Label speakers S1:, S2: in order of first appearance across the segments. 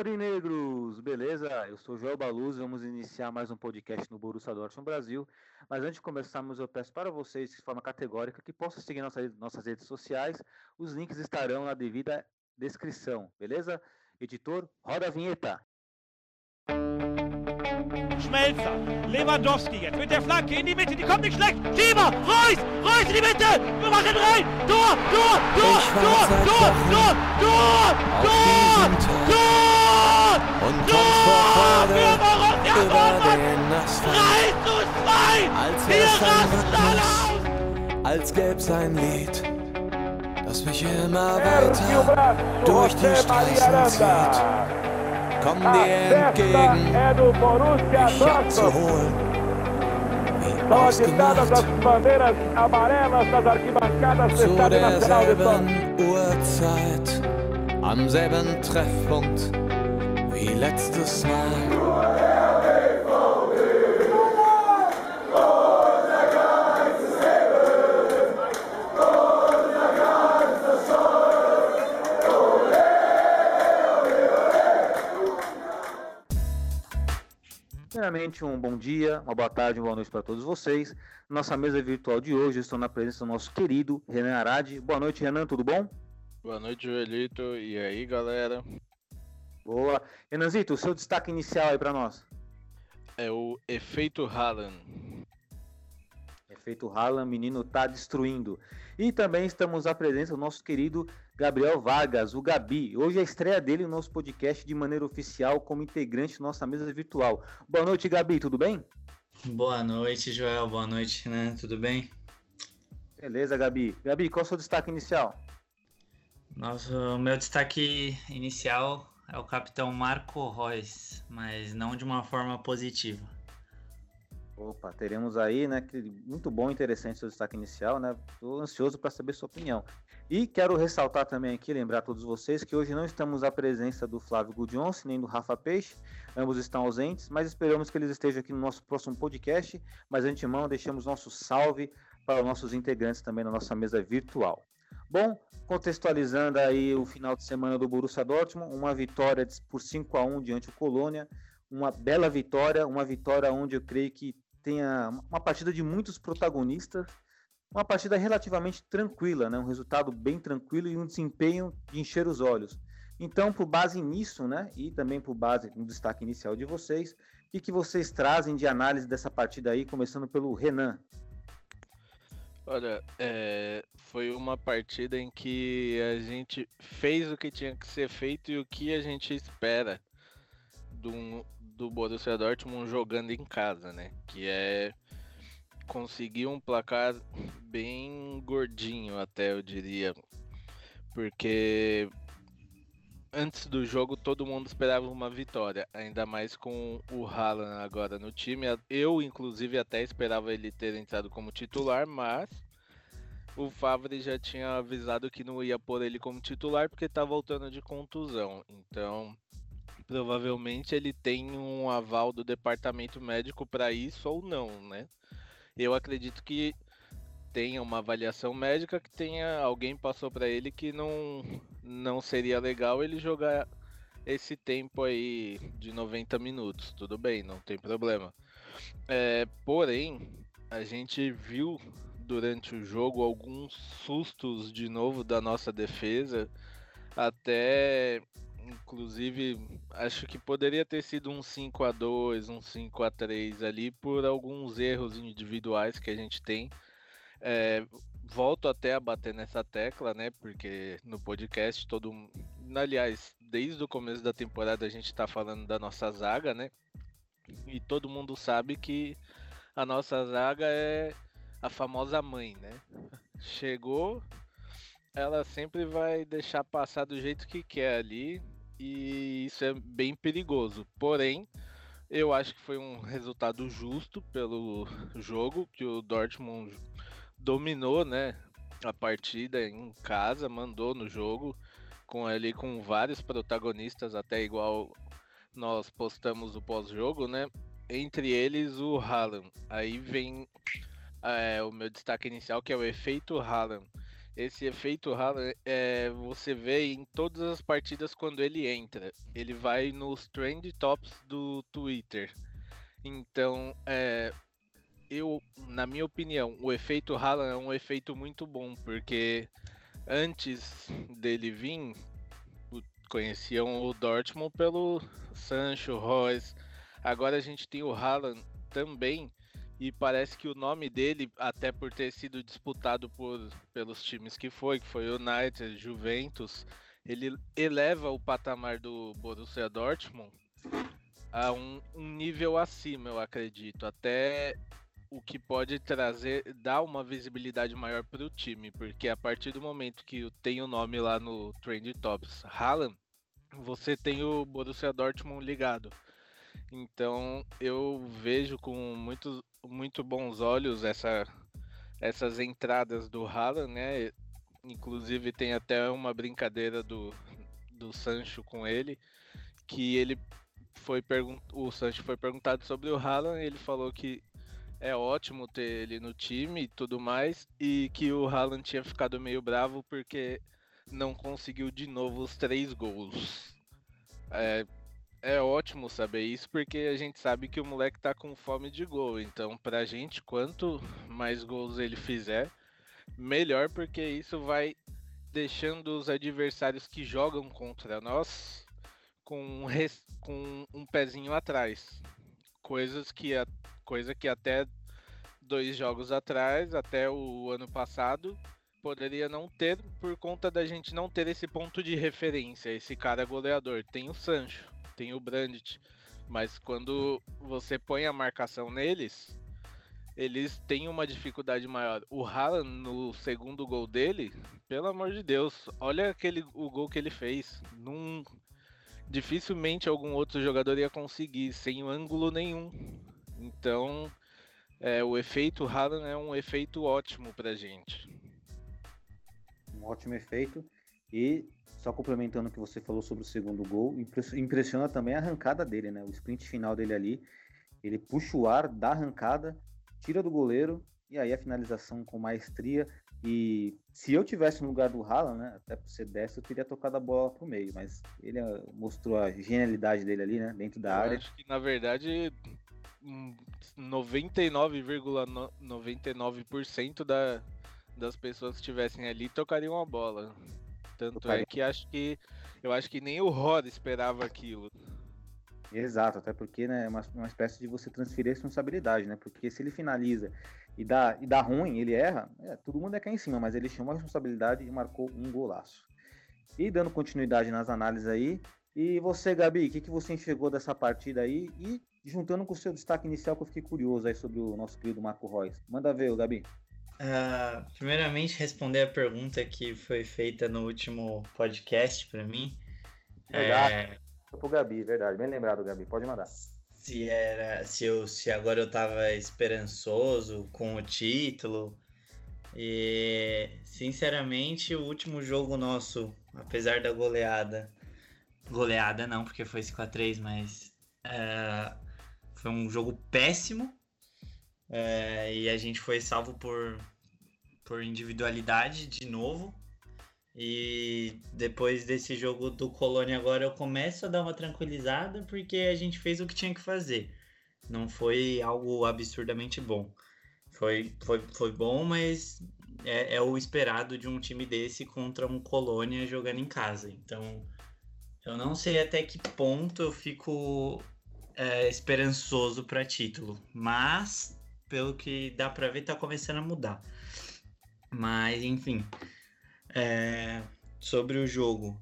S1: Aurinegros, beleza? Eu sou Joel Baluz, vamos iniciar mais um podcast no Borussia Dortmund Brasil. Mas antes de começarmos, eu peço para vocês, de forma categórica, que possam seguir nossas, nossas redes sociais. Os links estarão na devida descrição, beleza? Editor, roda a vinheta.
S2: Schmelzer, Lewandowski jetzt mit der Flanke in die Mitte, die kommt nicht schlecht. Schieber, Reus, Reus in die Mitte, wir machen rein. Tor, Tor, Tor, Tor, Tor, Tor, Tor, Tor, Tor,
S3: Und
S2: Tor, und
S3: kommt vor Freude über den Asphalt. Als wär's ein Rhythmus, als gäb's ein Lied, das mich immer weiter durch die Straßen zieht. Komm dir entgegen, mich abzuholen. Wie ausgemacht, zu derselben Uhrzeit, am selben Treffpunkt. Wie letztes Mal.
S1: Primeiramente, um bom dia, uma boa tarde, uma boa noite para todos vocês. Nossa mesa virtual de hoje, estou na presença do nosso querido Renan Arade. Boa noite, Renan, tudo bom?
S4: Boa noite, Joelito. E aí, galera?
S1: Boa. Renanzito, o seu destaque inicial aí para nós.
S4: É o efeito Haaland.
S1: Efeito Haaland, menino tá destruindo. E também estamos à presença do nosso querido Gabriel Vargas, o Gabi. Hoje é a estreia dele no nosso podcast de maneira oficial como integrante da nossa mesa virtual. Boa noite, Gabi, tudo bem?
S5: Boa noite, Joel. Boa noite, né? Tudo bem?
S1: Beleza, Gabi. Gabi, qual é o seu destaque inicial?
S5: Nossa, o meu destaque inicial é o capitão Marco Reus, mas não de uma forma positiva.
S1: Opa, teremos aí, né? que- Muito bom, interessante seu destaque inicial, né? Estou ansioso para saber sua opinião. E quero ressaltar também aqui, lembrar a todos vocês que hoje não estamos à presença do Flávio Gudionce nem do Rafa Peixe, ambos estão ausentes, mas esperamos que eles estejam aqui no nosso próximo podcast. Mas antemão, deixamos nosso salve para os nossos integrantes também na nossa mesa virtual. Bom, contextualizando aí o final de semana do Borussia Dortmund, uma vitória por 5 a 1 diante do Colônia, uma bela vitória, uma vitória onde eu creio que tenha uma partida de muitos protagonistas, uma partida relativamente tranquila, né? um resultado bem tranquilo e um desempenho de encher os olhos. Então, por base nisso, né, e também por base no destaque inicial de vocês, o que, que vocês trazem de análise dessa partida aí, começando pelo Renan?
S4: Olha, é, foi uma partida em que a gente fez o que tinha que ser feito e o que a gente espera do, do Borussia Dortmund jogando em casa, né? Que é conseguir um placar bem gordinho, até eu diria. Porque antes do jogo todo mundo esperava uma vitória, ainda mais com o Haaland agora no time. Eu, inclusive, até esperava ele ter entrado como titular, mas o Favre já tinha avisado que não ia pôr ele como titular porque tá voltando de contusão. Então, provavelmente ele tem um aval do departamento médico para isso ou não, né? Eu acredito que tenha uma avaliação médica que tenha alguém passou para ele que não não seria legal ele jogar esse tempo aí de 90 minutos. Tudo bem, não tem problema. É, porém, a gente viu durante o jogo alguns sustos de novo da nossa defesa, até inclusive acho que poderia ter sido um 5 a 2, um 5 a 3 ali por alguns erros individuais que a gente tem. É, volto até a bater nessa tecla, né? Porque no podcast todo, aliás, desde o começo da temporada a gente tá falando da nossa zaga, né? E todo mundo sabe que a nossa zaga é a famosa mãe, né? Chegou, ela sempre vai deixar passar do jeito que quer ali, e isso é bem perigoso. Porém, eu acho que foi um resultado justo pelo jogo que o Dortmund dominou, né, a partida em casa, mandou no jogo com ali com vários protagonistas, até igual nós postamos o pós-jogo, né? Entre eles o Haaland. Aí vem é, o meu destaque inicial, que é o efeito Haaland, esse efeito Haaland é, você vê em todas as partidas quando ele entra. Ele vai nos trend tops do Twitter. Então, é, eu, na minha opinião, o efeito Haaland é um efeito muito bom, porque antes dele vir, conheciam o Dortmund pelo Sancho, Royce. Agora a gente tem o Haaland também e parece que o nome dele, até por ter sido disputado por, pelos times que foi, que foi United, Juventus, ele eleva o patamar do Borussia Dortmund a um, um nível acima, eu acredito. Até o que pode trazer, dar uma visibilidade maior para o time, porque a partir do momento que tem o nome lá no Trend Tops, Haaland, você tem o Borussia Dortmund ligado. Então eu vejo com muitos muito bons olhos essa, essas entradas do Haaland, né? Inclusive tem até uma brincadeira do, do Sancho com ele, que ele foi o Sancho foi perguntado sobre o Haaland, e ele falou que é ótimo ter ele no time e tudo mais, e que o Haaland tinha ficado meio bravo porque não conseguiu de novo os três gols. É, é ótimo saber isso porque a gente sabe que o moleque tá com fome de gol. Então, pra gente, quanto mais gols ele fizer, melhor, porque isso vai deixando os adversários que jogam contra nós com um, com um pezinho atrás. Coisas que, a... Coisa que até dois jogos atrás, até o ano passado, poderia não ter por conta da gente não ter esse ponto de referência, esse cara goleador. Tem o Sancho tem o Brandt. Mas quando você põe a marcação neles, eles têm uma dificuldade maior. O Haaland, no segundo gol dele, pelo amor de Deus, olha aquele, o gol que ele fez. Num, dificilmente algum outro jogador ia conseguir, sem ângulo nenhum. Então, é, o efeito Haaland é um efeito ótimo pra gente.
S1: Um ótimo efeito. E só complementando o que você falou sobre o segundo gol, impressiona também a arrancada dele, né? O sprint final dele ali. Ele puxa o ar, dá arrancada, tira do goleiro e aí a finalização com maestria. E se eu tivesse no lugar do Haaland, né, até por ser destro, eu teria tocado a bola pro meio, mas ele ah, mostrou a genialidade dele ali, né, dentro da
S4: eu
S1: área.
S4: Acho que na verdade 99,99% ,99 da, das pessoas que estivessem ali tocariam a bola. Tanto é que acho que eu acho que nem o Rod esperava aquilo.
S1: Exato, até porque né, é uma, uma espécie de você transferir responsabilidade, né? Porque se ele finaliza e dá, e dá ruim, ele erra, é, todo mundo é cá em cima, mas ele chamou a responsabilidade e marcou um golaço. E dando continuidade nas análises aí, e você, Gabi, o que, que você enxergou dessa partida aí? E juntando com o seu destaque inicial, que eu fiquei curioso aí sobre o nosso querido Marco Reus. Manda ver, Gabi.
S5: Uh, primeiramente, responder a pergunta que foi feita no último podcast para mim.
S1: Verdade. É... Pro Gabi, verdade. Bem lembrado, Gabi. Pode mandar.
S5: Se era, se eu, se agora eu tava esperançoso com o título. E sinceramente, o último jogo nosso, apesar da goleada, goleada não, porque foi 5 a 3 mas uh, foi um jogo péssimo. É, e a gente foi salvo por, por individualidade de novo. E depois desse jogo do Colônia agora eu começo a dar uma tranquilizada porque a gente fez o que tinha que fazer. Não foi algo absurdamente bom. Foi, foi, foi bom, mas é, é o esperado de um time desse contra um Colônia jogando em casa. Então eu não sei até que ponto eu fico é, esperançoso para título, mas pelo que dá para ver, tá começando a mudar. Mas, enfim. É, sobre o jogo,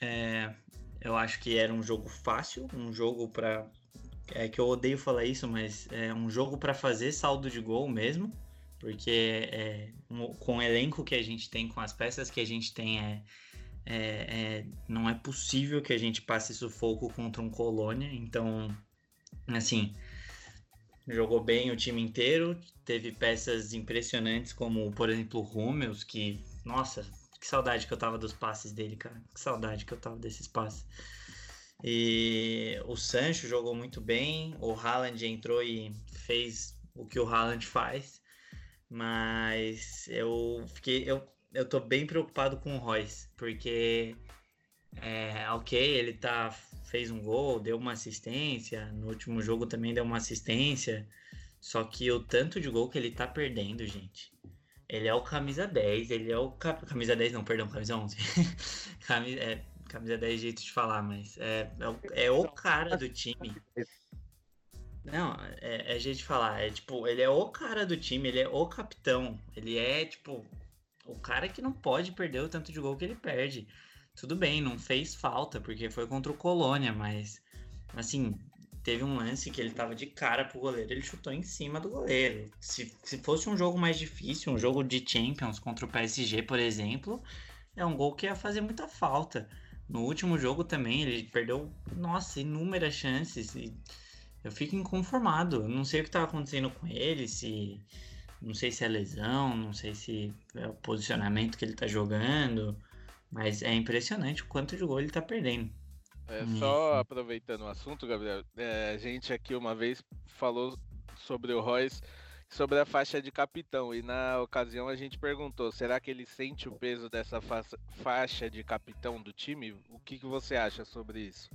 S5: é, eu acho que era um jogo fácil, um jogo para é que eu odeio falar isso, mas é um jogo para fazer saldo de gol mesmo, porque é, um, com o elenco que a gente tem, com as peças que a gente tem, é, é, é, não é possível que a gente passe sufoco contra um Colônia. Então, assim, jogou bem o time inteiro, teve peças impressionantes, como, por exemplo, o Rummels, que, nossa, que saudade que eu tava dos passes dele, cara. Que saudade que eu tava desses passes. E o Sancho jogou muito bem, o Haaland entrou e fez o que o Haaland faz, mas eu fiquei, eu, eu tô bem preocupado com o Royce, porque é, ok, ele tá fez um gol, deu uma assistência, no último jogo também deu uma assistência, só que o tanto de gol que ele tá perdendo, gente. Ele é o camisa 10, ele é o camisa 10 não, perdão, camisa 11. camisa, é, camisa 10 é jeito de falar, mas é, é, o, é o cara do time. Não, é, é jeito de falar. É tipo, ele é o cara do time, ele é o capitão. Ele é, tipo, o cara que não pode perder o tanto de gol que ele perde. Tudo bem, não fez falta, porque foi contra o Colônia, mas assim, teve um lance que ele tava de cara pro goleiro, ele chutou em cima do goleiro. Se, se fosse um jogo mais difícil, um jogo de Champions contra o PSG, por exemplo, é um gol que ia fazer muita falta. No último jogo também, ele perdeu, nossa, inúmeras chances. E eu fico inconformado. não sei o que estava acontecendo com ele, se. Não sei se é lesão, não sei se é o posicionamento que ele está jogando. Mas é impressionante o quanto de gol ele está perdendo.
S4: É, só aproveitando o assunto, Gabriel, é, a gente aqui uma vez falou sobre o Royce, sobre a faixa de capitão, e na ocasião a gente perguntou: será que ele sente o peso dessa fa faixa de capitão do time? O que, que você acha sobre isso?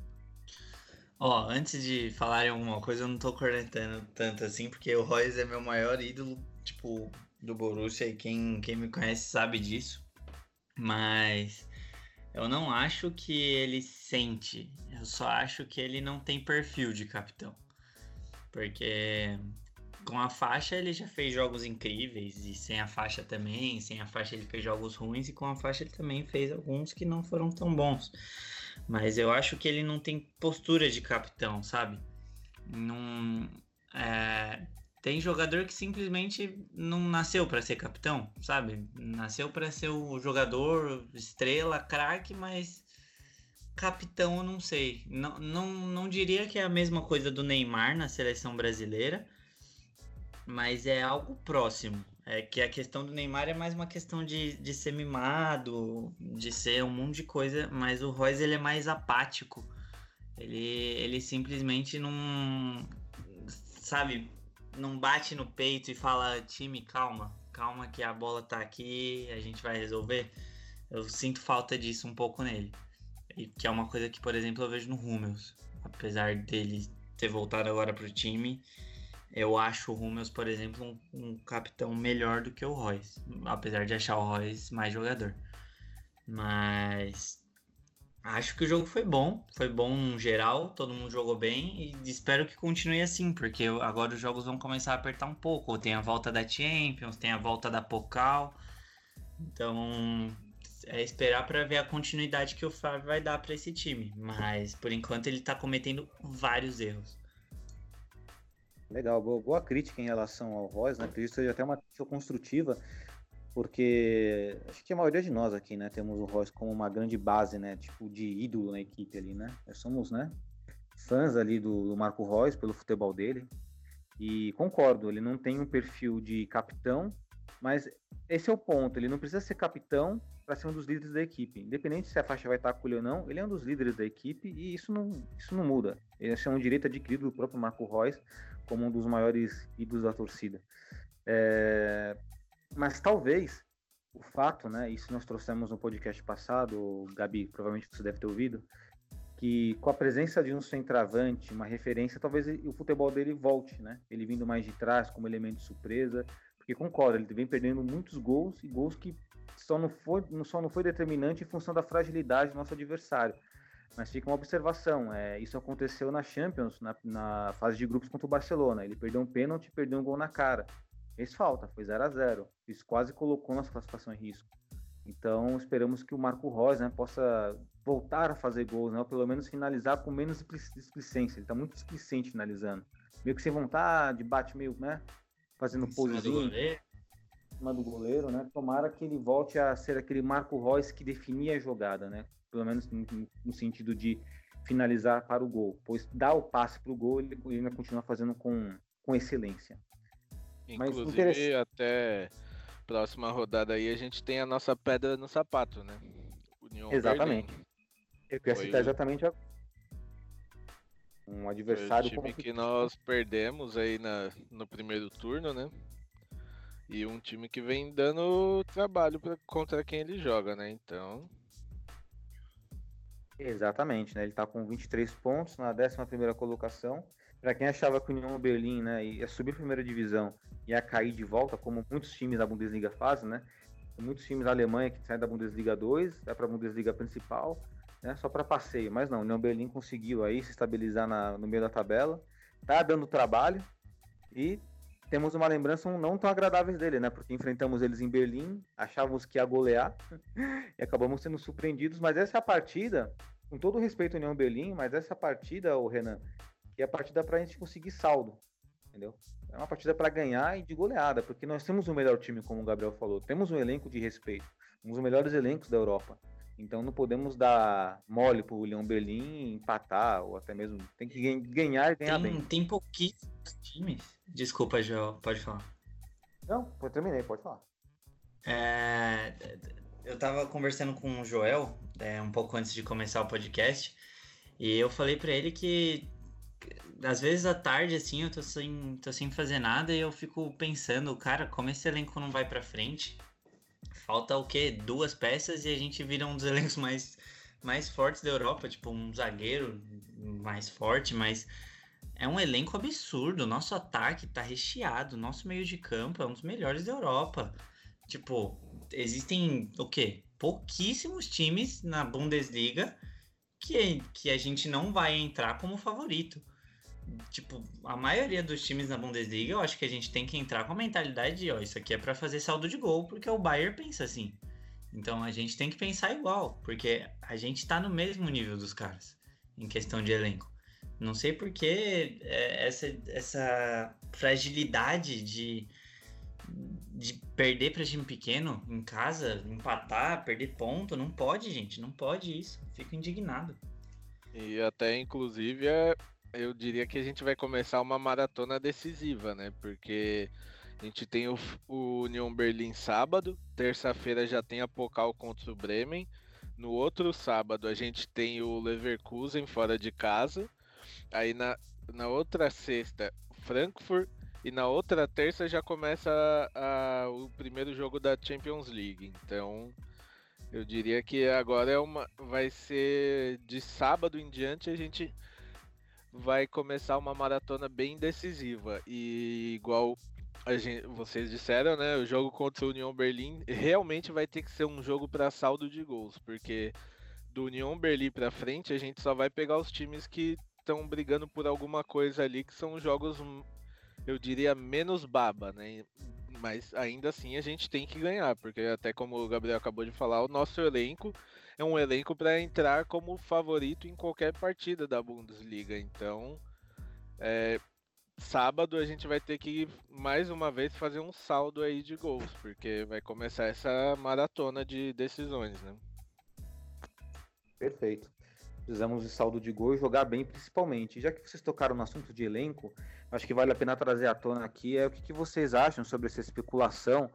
S5: Ó, antes de falarem alguma coisa, eu não tô cornetando tanto assim, porque o Royce é meu maior ídolo, tipo, do Borussia, e quem, quem me conhece sabe disso. Mas eu não acho que ele sente, eu só acho que ele não tem perfil de capitão. Porque com a faixa ele já fez jogos incríveis, e sem a faixa também, sem a faixa ele fez jogos ruins, e com a faixa ele também fez alguns que não foram tão bons. Mas eu acho que ele não tem postura de capitão, sabe? Não. É, tem jogador que simplesmente não nasceu para ser capitão, sabe? Nasceu para ser o jogador, estrela, craque, mas capitão eu não sei. Não, não, não diria que é a mesma coisa do Neymar na seleção brasileira, mas é algo próximo. É que a questão do Neymar é mais uma questão de, de ser mimado, de ser um monte de coisa, mas o Royce ele é mais apático. Ele, ele simplesmente não. Sabe, não bate no peito e fala: time, calma, calma que a bola tá aqui, a gente vai resolver. Eu sinto falta disso um pouco nele. E que é uma coisa que, por exemplo, eu vejo no Rummels. Apesar dele ter voltado agora pro time, eu acho o Hummels, por exemplo, um, um, capitão melhor do que o Royce. Apesar de achar o Royce mais jogador. Mas acho que o jogo foi bom. Foi bom geral, todo mundo jogou bem. E espero que continue assim, porque agora os jogos vão começar a apertar um pouco. Tem a volta da Champions, tem a volta da Pokal. Então é esperar para ver a continuidade que o Fábio vai dar para esse time. Mas por enquanto ele está cometendo vários erros.
S1: Legal, boa, boa, crítica em relação ao Royce, né? Acredito que seja até uma crítica construtiva, porque acho que a maioria de nós aqui, né, temos o Royce como uma grande base, né, tipo de ídolo na equipe ali, né? Nós somos, né, fãs ali do, do Marco Royce pelo futebol dele. E concordo, ele não tem um perfil de capitão, mas esse é o ponto, ele não precisa ser capitão para ser um dos líderes da equipe. Independente se a faixa vai estar com ele ou não, ele é um dos líderes da equipe e isso não, isso não muda. Ele é um direito adquirido do próprio Marco Reus como um dos maiores ídolos da torcida. É... Mas talvez o fato, né, isso nós trouxemos no podcast passado, Gabi, provavelmente você deve ter ouvido, que com a presença de um centroavante, uma referência, talvez o futebol dele volte, né? Ele vindo mais de trás como elemento de surpresa, porque concordo, ele vem perdendo muitos gols e gols que só não foi, só não foi determinante em função da fragilidade do nosso adversário. Mas fica uma observação, é, isso aconteceu na Champions, na, na, fase de grupos contra o Barcelona. Ele perdeu um pênalti, perdeu um gol na cara. Fez falta, foi 0 a 0 Isso quase colocou nossa classificação em risco. Então esperamos que o Marco Reus né, possa voltar a fazer gols, né, ou pelo menos finalizar com menos displicência. Ele está muito displicente finalizando. Meio que sem vontade, bate meio, né? Fazendo posezinho cima do goleiro, né? Tomara que ele volte a ser aquele Marco Reus que definia a jogada, né? Pelo menos no sentido de finalizar para o gol, pois dá o passe para o gol ele ainda continua fazendo com, com excelência.
S4: Inclusive, até próxima rodada aí a gente tem a nossa pedra no sapato, né?
S1: União exatamente. Berlim. Eu queria citar exatamente a... um adversário
S4: Foi o time que nós perdemos aí na, no primeiro turno, né? E um time que vem dando trabalho pra, contra quem ele joga, né? Então.
S1: Exatamente, né? Ele tá com 23 pontos na 11 colocação. Para quem achava que o União Berlim né, ia subir a primeira divisão ia cair de volta, como muitos times da Bundesliga fazem, né? Muitos times da Alemanha que saem da Bundesliga 2, vai para a Bundesliga principal, né? Só para passeio. Mas não, o União Berlim conseguiu aí se estabilizar na, no meio da tabela, tá dando trabalho e temos uma lembrança não tão agradáveis dele, né? Porque enfrentamos eles em Berlim, achávamos que ia golear e acabamos sendo surpreendidos. Mas essa partida, com todo respeito ao União Berlim, mas essa partida, o Renan, que é a partida para a gente conseguir saldo, entendeu? É uma partida para ganhar e de goleada, porque nós temos o melhor time, como o Gabriel falou, temos um elenco de respeito, um dos melhores elencos da Europa. Então não podemos dar mole pro Leão Berlim empatar, ou até mesmo tem que ganhar e ganhar
S5: tem,
S1: bem.
S5: Tem pouquíssimos times. Desculpa, Joel, pode falar.
S1: Não, eu terminei, pode falar.
S5: É, eu tava conversando com o Joel é, um pouco antes de começar o podcast, e eu falei para ele que às vezes à tarde, assim, eu tô sem, tô sem fazer nada e eu fico pensando, cara, como esse elenco não vai pra frente? Falta o quê? Duas peças e a gente vira um dos elencos mais, mais fortes da Europa, tipo um zagueiro mais forte, mas é um elenco absurdo. Nosso ataque tá recheado, nosso meio de campo é um dos melhores da Europa. Tipo, existem o quê? Pouquíssimos times na Bundesliga que, que a gente não vai entrar como favorito tipo, a maioria dos times na Bundesliga, eu acho que a gente tem que entrar com a mentalidade de, ó, isso aqui é para fazer saldo de gol, porque o Bayern pensa assim. Então a gente tem que pensar igual, porque a gente tá no mesmo nível dos caras em questão de elenco. Não sei por que é, essa, essa fragilidade de, de perder para time pequeno em casa, empatar, perder ponto. Não pode, gente. Não pode isso. Fico indignado.
S4: E até, inclusive, é eu diria que a gente vai começar uma maratona decisiva, né? Porque a gente tem o, o Union Berlim sábado, terça-feira já tem a Pokal contra o Bremen. No outro sábado a gente tem o Leverkusen fora de casa. Aí na, na outra sexta, Frankfurt. E na outra terça já começa a, a, o primeiro jogo da Champions League. Então eu diria que agora é uma, vai ser de sábado em diante a gente vai começar uma maratona bem decisiva. E igual gente, vocês disseram, né? O jogo contra o União Berlim realmente vai ter que ser um jogo para saldo de gols, porque do União Berlim para frente a gente só vai pegar os times que estão brigando por alguma coisa ali, que são jogos, eu diria, menos baba, né? Mas ainda assim a gente tem que ganhar, porque até como o Gabriel acabou de falar, o nosso elenco é um elenco para entrar como favorito em qualquer partida da Bundesliga. Então, é, sábado a gente vai ter que mais uma vez fazer um saldo aí de gols, porque vai começar essa maratona de decisões, né?
S1: Perfeito. Precisamos de saldo de gol e jogar bem, principalmente. Já que vocês tocaram no assunto de elenco, acho que vale a pena trazer à tona aqui é o que, que vocês acham sobre essa especulação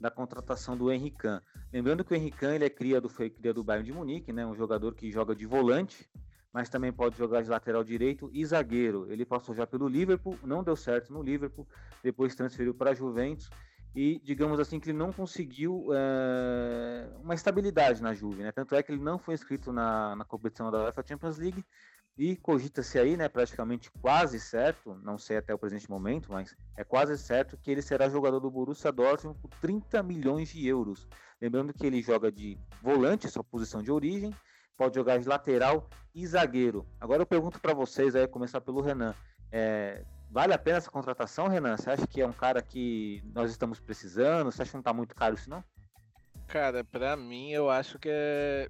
S1: da contratação do Henrique. Lembrando que o Henrique ele é cria do, foi cria do Bayern de Munique, né? um jogador que joga de volante, mas também pode jogar de lateral direito e zagueiro. Ele passou já pelo Liverpool, não deu certo no Liverpool, depois transferiu para a Juventus e digamos assim que ele não conseguiu é, uma estabilidade na Juve, né? Tanto é que ele não foi inscrito na, na competição da UEFA Champions League e cogita-se aí, né, praticamente quase certo, não sei até o presente momento, mas é quase certo que ele será jogador do Borussia Dortmund por 30 milhões de euros. Lembrando que ele joga de volante, sua posição de origem, pode jogar de lateral e zagueiro. Agora eu pergunto para vocês, aí começar pelo Renan, é, vale a pena essa contratação, Renan? Você acha que é um cara que nós estamos precisando? Você acha que não está muito caro isso não?
S4: Cara, para mim eu acho que é...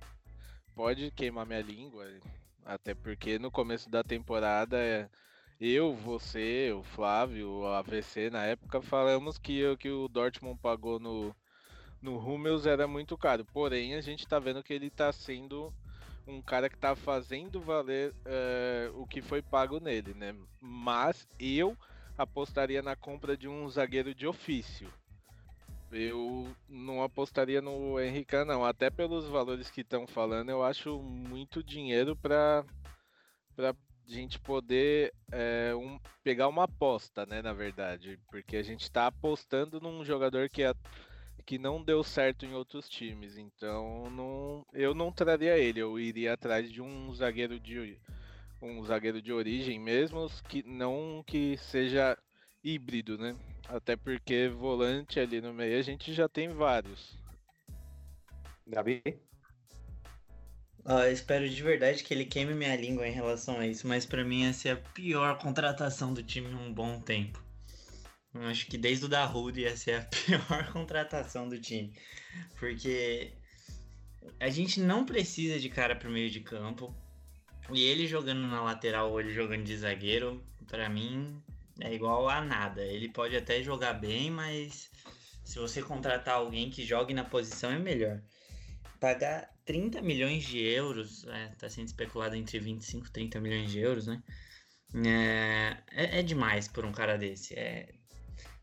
S4: pode queimar minha língua até porque no começo da temporada eu, você, o Flávio, o AVC na época falamos que, que o Dortmund pagou no, no Hummels era muito caro. Porém, a gente tá vendo que ele tá sendo um cara que tá fazendo valer uh, o que foi pago nele, né? Mas eu apostaria na compra de um zagueiro de ofício. Eu não apostaria no Henrique, não. Até pelos valores que estão falando, eu acho muito dinheiro para gente poder é, um, pegar uma aposta, né, na verdade, porque a gente está apostando num jogador que, é, que não deu certo em outros times, então não, eu não traria ele, eu iria atrás de um zagueiro de um zagueiro de origem mesmo, que não que seja híbrido, né? Até porque volante ali no meio a gente já tem vários.
S1: Gabi?
S5: Eu espero de verdade que ele queime minha língua em relação a isso, mas pra mim essa é a pior contratação do time em um bom tempo. Eu acho que desde o da Rude ia ser a pior contratação do time. Porque a gente não precisa de cara pro meio de campo. E ele jogando na lateral ou ele jogando de zagueiro, pra mim é igual a nada. Ele pode até jogar bem, mas se você contratar alguém que jogue na posição é melhor. Pagar 30 milhões de euros, é, tá sendo especulado entre 25 e 30 milhões de euros, né? É, é, é, demais por um cara desse. É,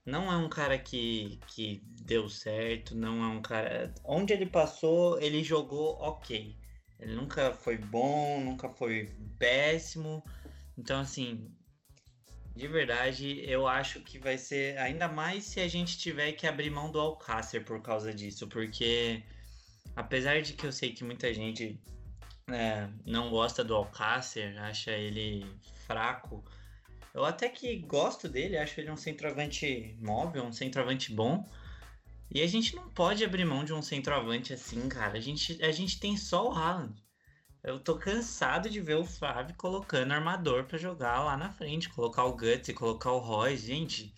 S5: não é um cara que, que deu certo, não é um cara. Onde ele passou, ele jogou ok. Ele nunca foi bom, nunca foi péssimo. Então, assim, de verdade, eu acho que vai ser ainda mais se a gente tiver que abrir mão do Alcácer por causa disso, porque apesar de que eu sei que muita gente é, não gosta do Alcácer, acha ele fraco, eu até que gosto dele, acho ele um centroavante móvel, um centroavante bom. E a gente não pode abrir mão de um centroavante assim, cara. A gente, a gente tem só o Haaland. Eu tô cansado de ver o Flávio colocando armador para jogar lá na frente, colocar o Guts e colocar o Royce. Gente,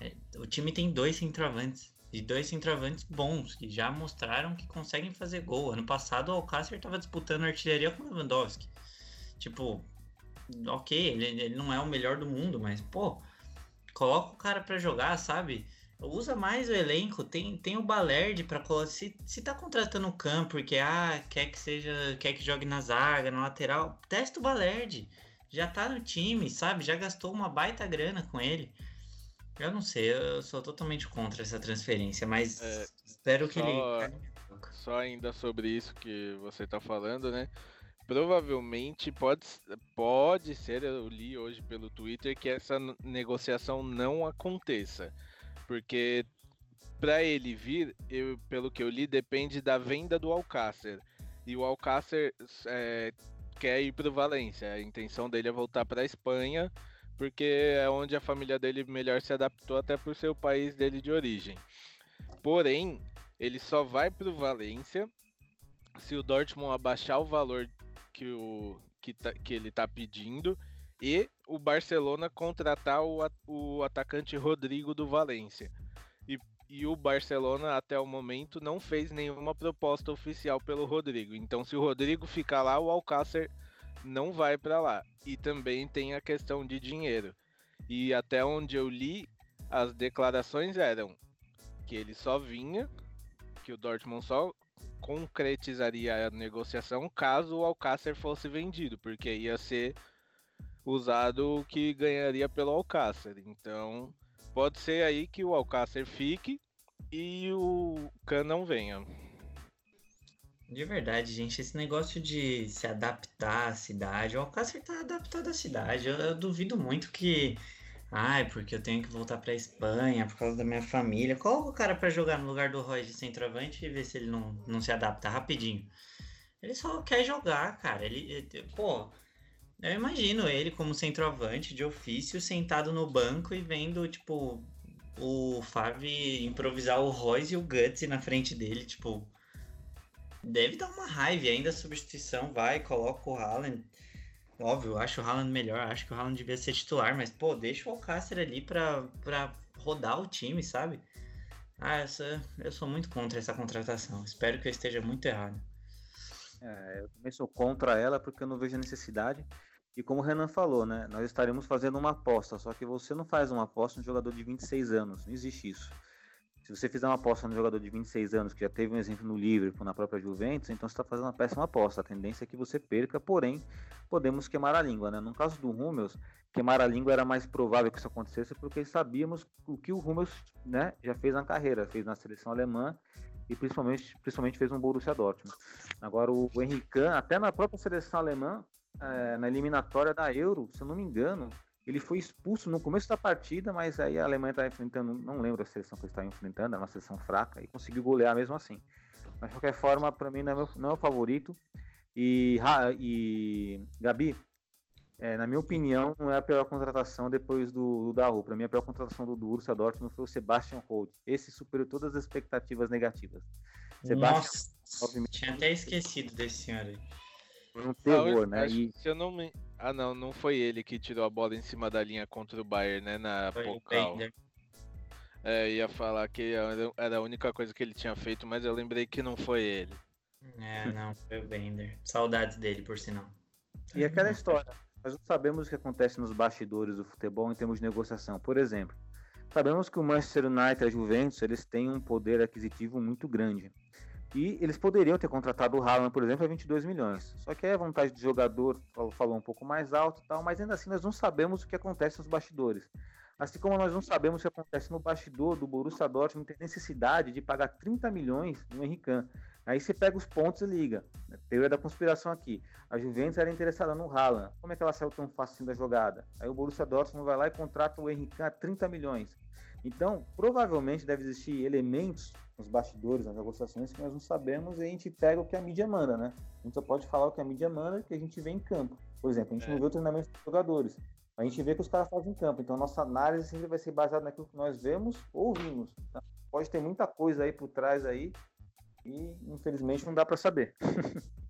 S5: é, o time tem dois centroavantes. E dois centroavantes bons, que já mostraram que conseguem fazer gol. Ano passado o Alcácer tava disputando artilharia com o Lewandowski. Tipo, ok, ele, ele não é o melhor do mundo, mas, pô, coloca o cara para jogar, sabe? Usa mais o elenco, tem, tem o Balerd para se, se tá contratando o campo porque ah, quer que seja, quer que jogue na zaga, na lateral, testa o Balerd. Já tá no time, sabe? Já gastou uma baita grana com ele. Eu não sei, eu sou totalmente contra essa transferência, mas é, espero que
S4: só,
S5: ele
S4: Só ainda sobre isso que você tá falando, né? Provavelmente pode, pode ser, eu li hoje pelo Twitter, que essa negociação não aconteça porque para ele vir, eu, pelo que eu li, depende da venda do Alcácer. E o Alcácer é, quer ir para o Valência. A intenção dele é voltar para a Espanha, porque é onde a família dele melhor se adaptou, até ser o país dele de origem. Porém, ele só vai para o Valência se o Dortmund abaixar o valor que, o, que, tá, que ele está pedindo e o Barcelona contratar o, o atacante Rodrigo do Valência. E, e o Barcelona, até o momento, não fez nenhuma proposta oficial pelo Rodrigo. Então, se o Rodrigo ficar lá, o Alcácer não vai para lá. E também tem a questão de dinheiro. E até onde eu li, as declarações eram que ele só vinha, que o Dortmund só concretizaria a negociação caso o Alcácer fosse vendido, porque ia ser usado que ganharia pelo Alcácer. Então, pode ser aí que o Alcácer fique e o Khan não venha.
S5: De verdade, gente, esse negócio de se adaptar à cidade, o Alcácer tá adaptado à cidade. Eu, eu duvido muito que. Ai, porque eu tenho que voltar pra Espanha por causa da minha família. Coloca o cara para jogar no lugar do Roy de centroavante e ver se ele não, não se adapta rapidinho. Ele só quer jogar, cara. Ele, ele pô, eu imagino ele como centroavante de ofício, sentado no banco e vendo, tipo, o Favi improvisar o Royce e o Guts na frente dele, tipo. Deve dar uma raiva, ainda a substituição vai, coloca o Haaland. Óbvio, acho o Haaland melhor, acho que o Haaland devia ser titular, mas, pô, deixa o Alcácer ali pra, pra rodar o time, sabe? Ah, essa, eu sou muito contra essa contratação. Espero que eu esteja muito errado.
S1: É, eu também sou contra ela porque eu não vejo necessidade. E como o Renan falou, né, nós estaremos fazendo uma aposta, só que você não faz uma aposta no jogador de 26 anos, não existe isso. Se você fizer uma aposta no jogador de 26 anos, que já teve um exemplo no Liverpool, na própria Juventus, então você está fazendo uma péssima aposta. A tendência é que você perca, porém, podemos queimar a língua. Né? No caso do Hummels, queimar a língua era mais provável que isso acontecesse, porque sabíamos o que o Hummels né, já fez na carreira, fez na seleção alemã e principalmente, principalmente fez um Borussia Dortmund. Agora, o Henrique, até na própria seleção alemã, é, na eliminatória da Euro, se eu não me engano, ele foi expulso no começo da partida, mas aí a Alemanha estava enfrentando, não lembro a seleção que eles estavam enfrentando, era uma seleção fraca, e conseguiu golear mesmo assim. Mas de qualquer forma, para mim não é, meu, não é o favorito. E, e Gabi, é, na minha opinião, não é a pior contratação depois do, do Daru. Para mim, a pior contratação do, do Borussia Dortmund foi o Sebastian Holt. Esse superou todas as expectativas negativas.
S5: Sebastian, Nossa, tinha até esquecido desse senhor aí.
S1: Foi um terror, né? E...
S4: Se eu não me... Ah, não, não foi ele que tirou a bola em cima da linha contra o Bayern, né? Na Pokal. É, ia falar que era a única coisa que ele tinha feito, mas eu lembrei que não foi ele.
S5: É, não, foi o Bender. Saudades dele, por sinal.
S1: E aquela história, nós não sabemos o que acontece nos bastidores do futebol em termos de negociação. Por exemplo, sabemos que o Manchester United e a Juventus eles têm um poder aquisitivo muito grande. E eles poderiam ter contratado o Haaland, por exemplo, a 22 milhões. Só que a vontade de jogador falou um pouco mais alto tal, mas ainda assim nós não sabemos o que acontece nos bastidores. Assim como nós não sabemos o que acontece no bastidor do Borussia Dortmund ter necessidade de pagar 30 milhões no Henrique Aí você pega os pontos e liga. Teoria da conspiração aqui. A Juventus era interessada no Haaland. Como é que ela saiu tão fácil da jogada? Aí o Borussia Dortmund vai lá e contrata o Henrique a 30 milhões. Então, provavelmente deve existir elementos nos bastidores, nas negociações, que nós não sabemos e a gente pega o que a mídia manda, né? A gente só pode falar o que a mídia manda que a gente vê em campo. Por exemplo, a gente é. não vê o treinamento dos jogadores. A gente vê que os caras fazem em campo. Então, nossa análise sempre vai ser baseada naquilo que nós vemos ou ouvimos. Tá? Pode ter muita coisa aí por trás aí e, infelizmente, não dá para saber.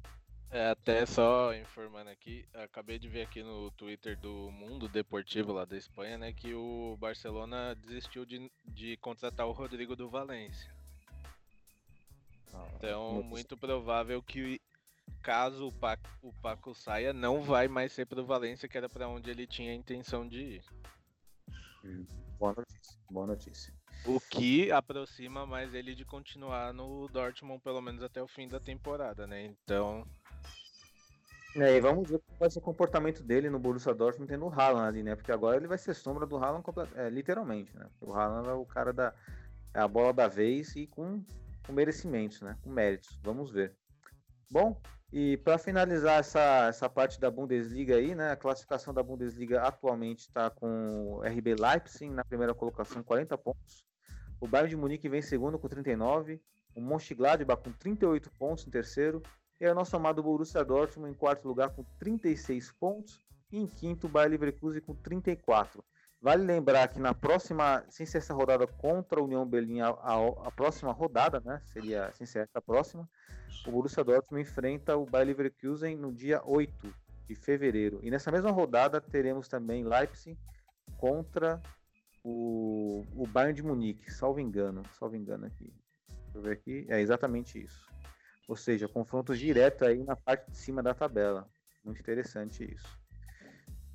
S4: É, até só informando aqui, acabei de ver aqui no Twitter do Mundo Deportivo lá da Espanha, né, que o Barcelona desistiu de, de contratar o Rodrigo do Valência. Então, muito provável que caso o Paco, o Paco saia, não vai mais ser pro Valência, que era para onde ele tinha a intenção de ir.
S1: Hum, boa notícia, boa notícia.
S4: O que aproxima mais ele de continuar no Dortmund pelo menos até o fim da temporada, né? Então,
S1: é, e vamos ver como vai ser o comportamento dele no Borussia Dortmund tendo o Haaland ali, né? Porque agora ele vai ser sombra do Haaland é, literalmente, né? O Haaland é o cara da é a bola da vez e com, com merecimentos, né? Com méritos. Vamos ver. Bom, e para finalizar essa, essa parte da Bundesliga aí, né? A classificação da Bundesliga atualmente está com o RB Leipzig na primeira colocação, 40 pontos. O Bayern de Munique vem segundo com 39. O Mönchengladbach com 38 pontos em terceiro. E o nosso amado Borussia Dortmund em quarto lugar com 36 pontos. E em quinto, o Bayer Leverkusen com 34. Vale lembrar que na próxima, sem ser essa rodada contra a União Berlim, a, a, a, próxima rodada, né, seria sem ser essa próxima, o Borussia Dortmund enfrenta o Bayer Leverkusen no dia 8 de fevereiro. E nessa mesma rodada teremos também Leipzig contra o, o Bayern de Munique, salvo engano, salvo engano aqui. Deixa eu ver aqui, é exatamente isso. Ou seja, confronto direto aí na parte de cima da tabela. Muito interessante isso.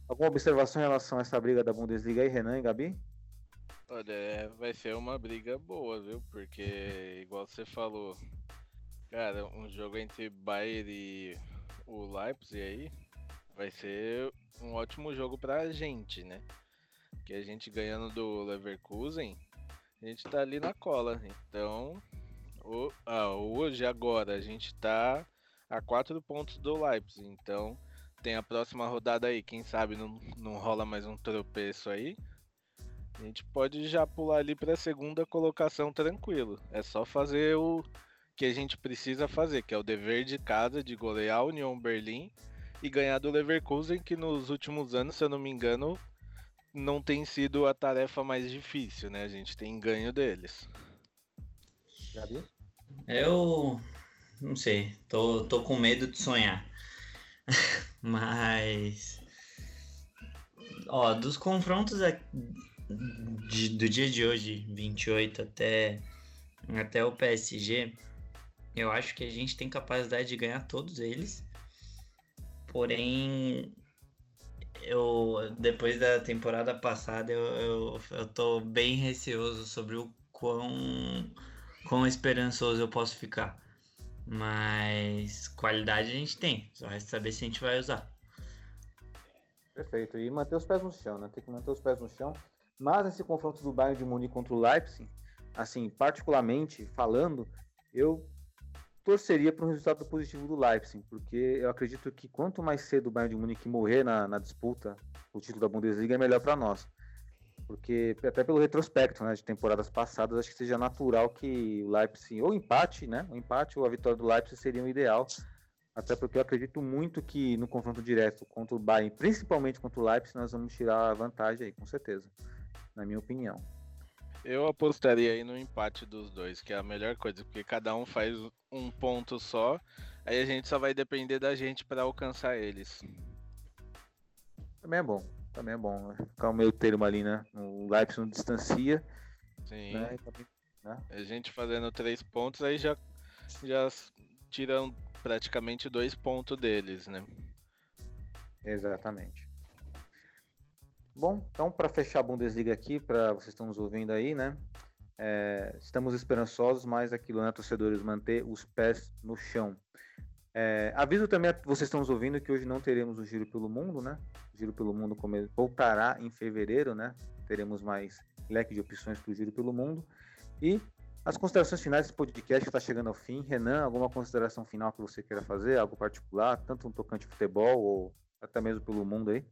S1: Alguma observação em relação a essa briga da Bundesliga aí, Renan e Gabi?
S4: Olha, é, vai ser uma briga boa, viu? Porque, igual você falou, cara, um jogo entre Bayern e o Leipzig aí vai ser um ótimo jogo pra gente, né? Que a gente ganhando do Leverkusen, a gente tá ali na cola. Então, ah, hoje, agora, a gente tá a quatro pontos do Leipzig. Então, tem a próxima rodada aí. Quem sabe não, não rola mais um tropeço aí. A gente pode já pular ali para a segunda colocação tranquilo. É só fazer o que a gente precisa fazer, que é o dever de casa de golear a União Berlim e ganhar do Leverkusen, que nos últimos anos, se eu não me engano, não tem sido a tarefa mais difícil, né? A gente tem ganho deles.
S5: Já viu? Eu não sei, tô, tô com medo de sonhar. Mas. Ó, dos confrontos de, do dia de hoje, 28 até, até o PSG, eu acho que a gente tem capacidade de ganhar todos eles. Porém, eu depois da temporada passada eu, eu, eu tô bem receoso sobre o quão quão esperançoso eu posso ficar. Mas qualidade a gente tem, só resta saber se a gente vai usar.
S1: Perfeito, e manter os pés no chão, né? Tem que manter os pés no chão. Mas esse confronto do Bayern de Munique contra o Leipzig, assim, particularmente falando, eu torceria para um resultado positivo do Leipzig, porque eu acredito que quanto mais cedo o Bayern de Munique morrer na, na disputa, o título da Bundesliga é melhor para nós. Porque até pelo retrospecto né, de temporadas passadas, acho que seja natural que o Leipzig, ou empate, né? O empate ou a vitória do Leipzig seria o ideal. Até porque eu acredito muito que no confronto direto contra o Bayern, principalmente contra o Leipzig, nós vamos tirar a vantagem aí, com certeza. Na minha opinião.
S4: Eu apostaria aí no empate dos dois, que é a melhor coisa, porque cada um faz um ponto só, aí a gente só vai depender da gente para alcançar eles.
S1: Também é bom, também é bom. Né? Ficar o meio termo ali, né? O Leipzig não distancia.
S4: Sim.
S1: Né?
S4: né? A gente fazendo três pontos, aí já, já tiram praticamente dois pontos deles, né?
S1: Exatamente. Bom, então para fechar a Bundesliga aqui, para vocês estão nos ouvindo aí, né? É, estamos esperançosos, mas aquilo, né, torcedores, manter os pés no chão. É, aviso também a vocês estão nos ouvindo que hoje não teremos o Giro pelo Mundo, né? O Giro pelo Mundo voltará em fevereiro, né? Teremos mais leque de opções para o Giro pelo Mundo. E as considerações finais desse podcast está chegando ao fim. Renan, alguma consideração final que você queira fazer? Algo particular, tanto no tocante futebol ou até mesmo pelo mundo aí?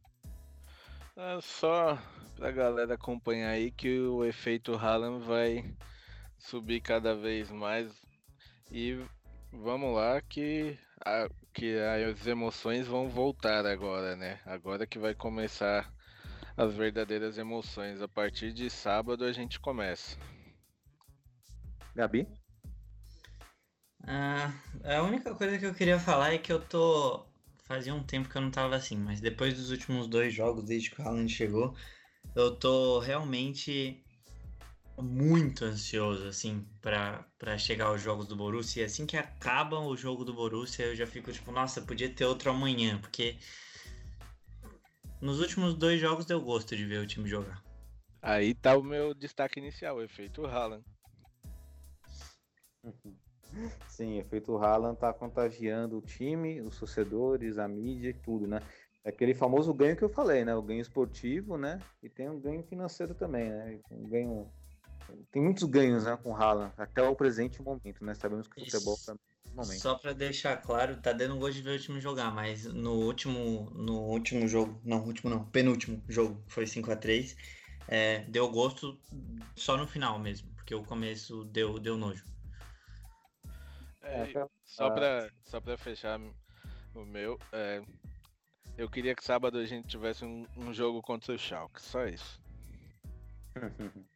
S4: É só pra galera acompanhar aí que o efeito Haaland vai subir cada vez mais e vamos lá que, a, que as emoções vão voltar agora, né? Agora que vai começar as verdadeiras emoções. A partir de sábado a gente começa.
S1: Gabi?
S5: Ah, a única coisa que eu queria falar é que eu tô fazia um tempo que eu não tava assim, mas depois dos últimos dois jogos, desde que o Haaland chegou, eu tô realmente muito ansioso, assim, para chegar aos jogos do Borussia. E assim que acaba o jogo do Borussia, eu já fico tipo, nossa, podia ter outro amanhã, porque nos últimos dois jogos deu gosto de ver o time jogar.
S4: Aí tá o meu destaque inicial, o efeito Haaland.
S1: Sim, efeito Haaland tá contagiando o time, os torcedores, a mídia e tudo, né? É aquele famoso ganho que eu falei, né? O ganho esportivo, né? E tem um ganho financeiro também, né? Um ganho... Tem muitos ganhos né, com o Haaland, até o presente momento, né? Sabemos que o futebol
S5: é momento. Só para deixar claro, tá dando gosto de ver o time jogar, mas no último, no último jogo, não, último não, penúltimo jogo, foi 5 a 3 é, deu gosto só no final mesmo, porque o começo deu, deu nojo.
S4: É, só, pra, só pra fechar o meu, é, eu queria que sábado a gente tivesse um, um jogo contra o Schalke, só isso.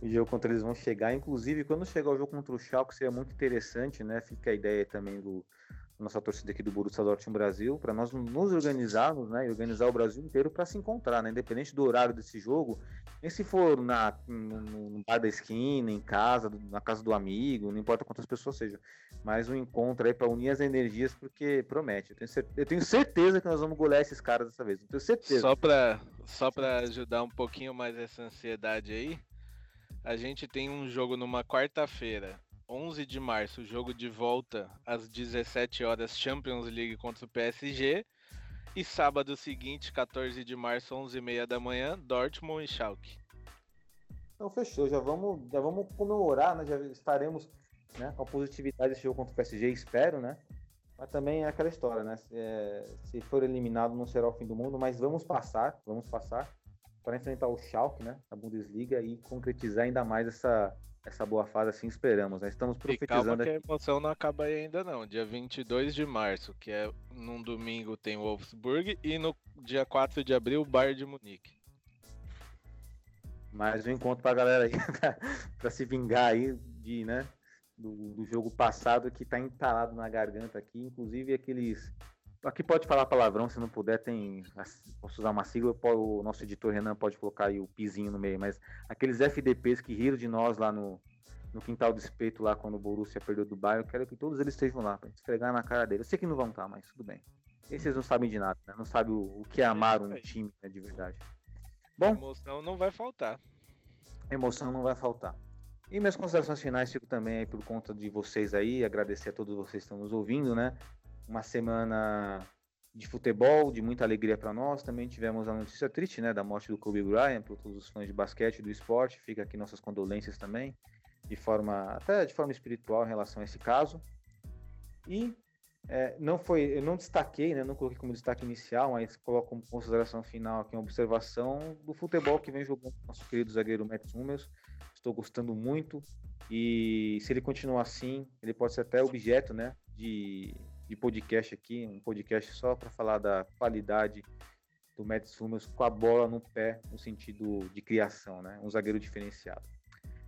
S1: o jogo contra eles vão chegar, inclusive quando chegar o jogo contra o Schalke seria muito interessante, né? Fica a ideia também do nossa torcida aqui do Borussia Dortmund Brasil, para nós nos organizarmos, né, e organizar o Brasil inteiro para se encontrar, né, independente do horário desse jogo, nem se for na, no, bar da esquina, em casa, na casa do amigo, não importa quantas pessoas sejam, mas um encontro aí para unir as energias, porque promete. Eu tenho, certeza, eu tenho, certeza, que nós vamos golear esses caras dessa vez, eu tenho certeza.
S4: Só para só pra ajudar um pouquinho mais essa ansiedade aí, a gente tem um jogo numa quarta-feira 11 de março, jogo de volta às 17 horas, Champions League contra o PSG. E sábado seguinte, 14 de março, 11h30 da manhã, Dortmund e Schalke.
S1: Então fechou, já vamos, já vamos comemorar, né? Já estaremos né, com a positividade desse jogo contra o PSG, espero, né? Mas também é aquela história, né? Se, é, se for eliminado não será o fim do mundo, mas vamos passar, vamos passar para enfrentar o Schalke, né? Na Bundesliga e concretizar ainda mais essa essa boa fase, assim esperamos. Né? Estamos profetizando. E calma
S4: que a emoção não acaba aí ainda não. Dia 22 de março, que é num domingo, tem o Wolfsburg e no dia 4 de abril, o Bayern de Munique.
S1: Mais um encontro pra galera aí, para se vingar aí de, né, do, do jogo passado que tá entalado na garganta aqui, inclusive aqueles Aqui pode falar palavrão, se não puder, tem. Posso usar uma sigla, o nosso editor Renan pode colocar aí o pizinho no meio, mas aqueles FDPs que riram de nós lá no, no quintal do espeito, lá quando o Borussia perdeu do Bayern, eu quero que todos eles estejam lá, pra esfregar na cara dele. Eu sei que não vão estar, mas tudo bem. Esses não sabem de nada, né? Não sabem o, o que é amar um time né, de verdade.
S4: Bom, emoção não vai faltar.
S1: Emoção não vai faltar. E minhas considerações finais fico também aí por conta de vocês aí, agradecer a todos vocês que estão nos ouvindo, né? Uma semana de futebol, de muita alegria para nós. Também tivemos a notícia triste, né, da morte do Kobe Bryant, para todos os fãs de basquete do esporte. Fica aqui nossas condolências também, de forma até de forma espiritual em relação a esse caso. E é, não foi, eu não destaquei, né, não coloquei como destaque inicial, mas coloco como consideração final aqui uma observação do futebol que vem jogando nosso querido zagueiro Matt Hummels. Estou gostando muito e se ele continuar assim, ele pode ser até objeto, né, de, de podcast aqui, um podcast só para falar da qualidade do Matt Hummels com a bola no pé, no sentido de criação, né, um zagueiro diferenciado.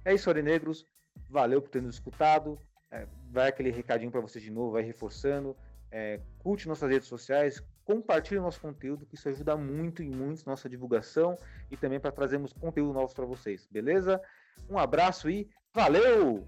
S1: É isso, Aurinegros. Valeu por ter nos escutado é, vai aquele recadinho para vocês de novo, vai reforçando. É, curte nossas redes sociais, compartilhe nosso conteúdo, que isso ajuda muito e muito nossa divulgação e também para trazermos conteúdo novo para vocês, beleza? Um abraço e valeu!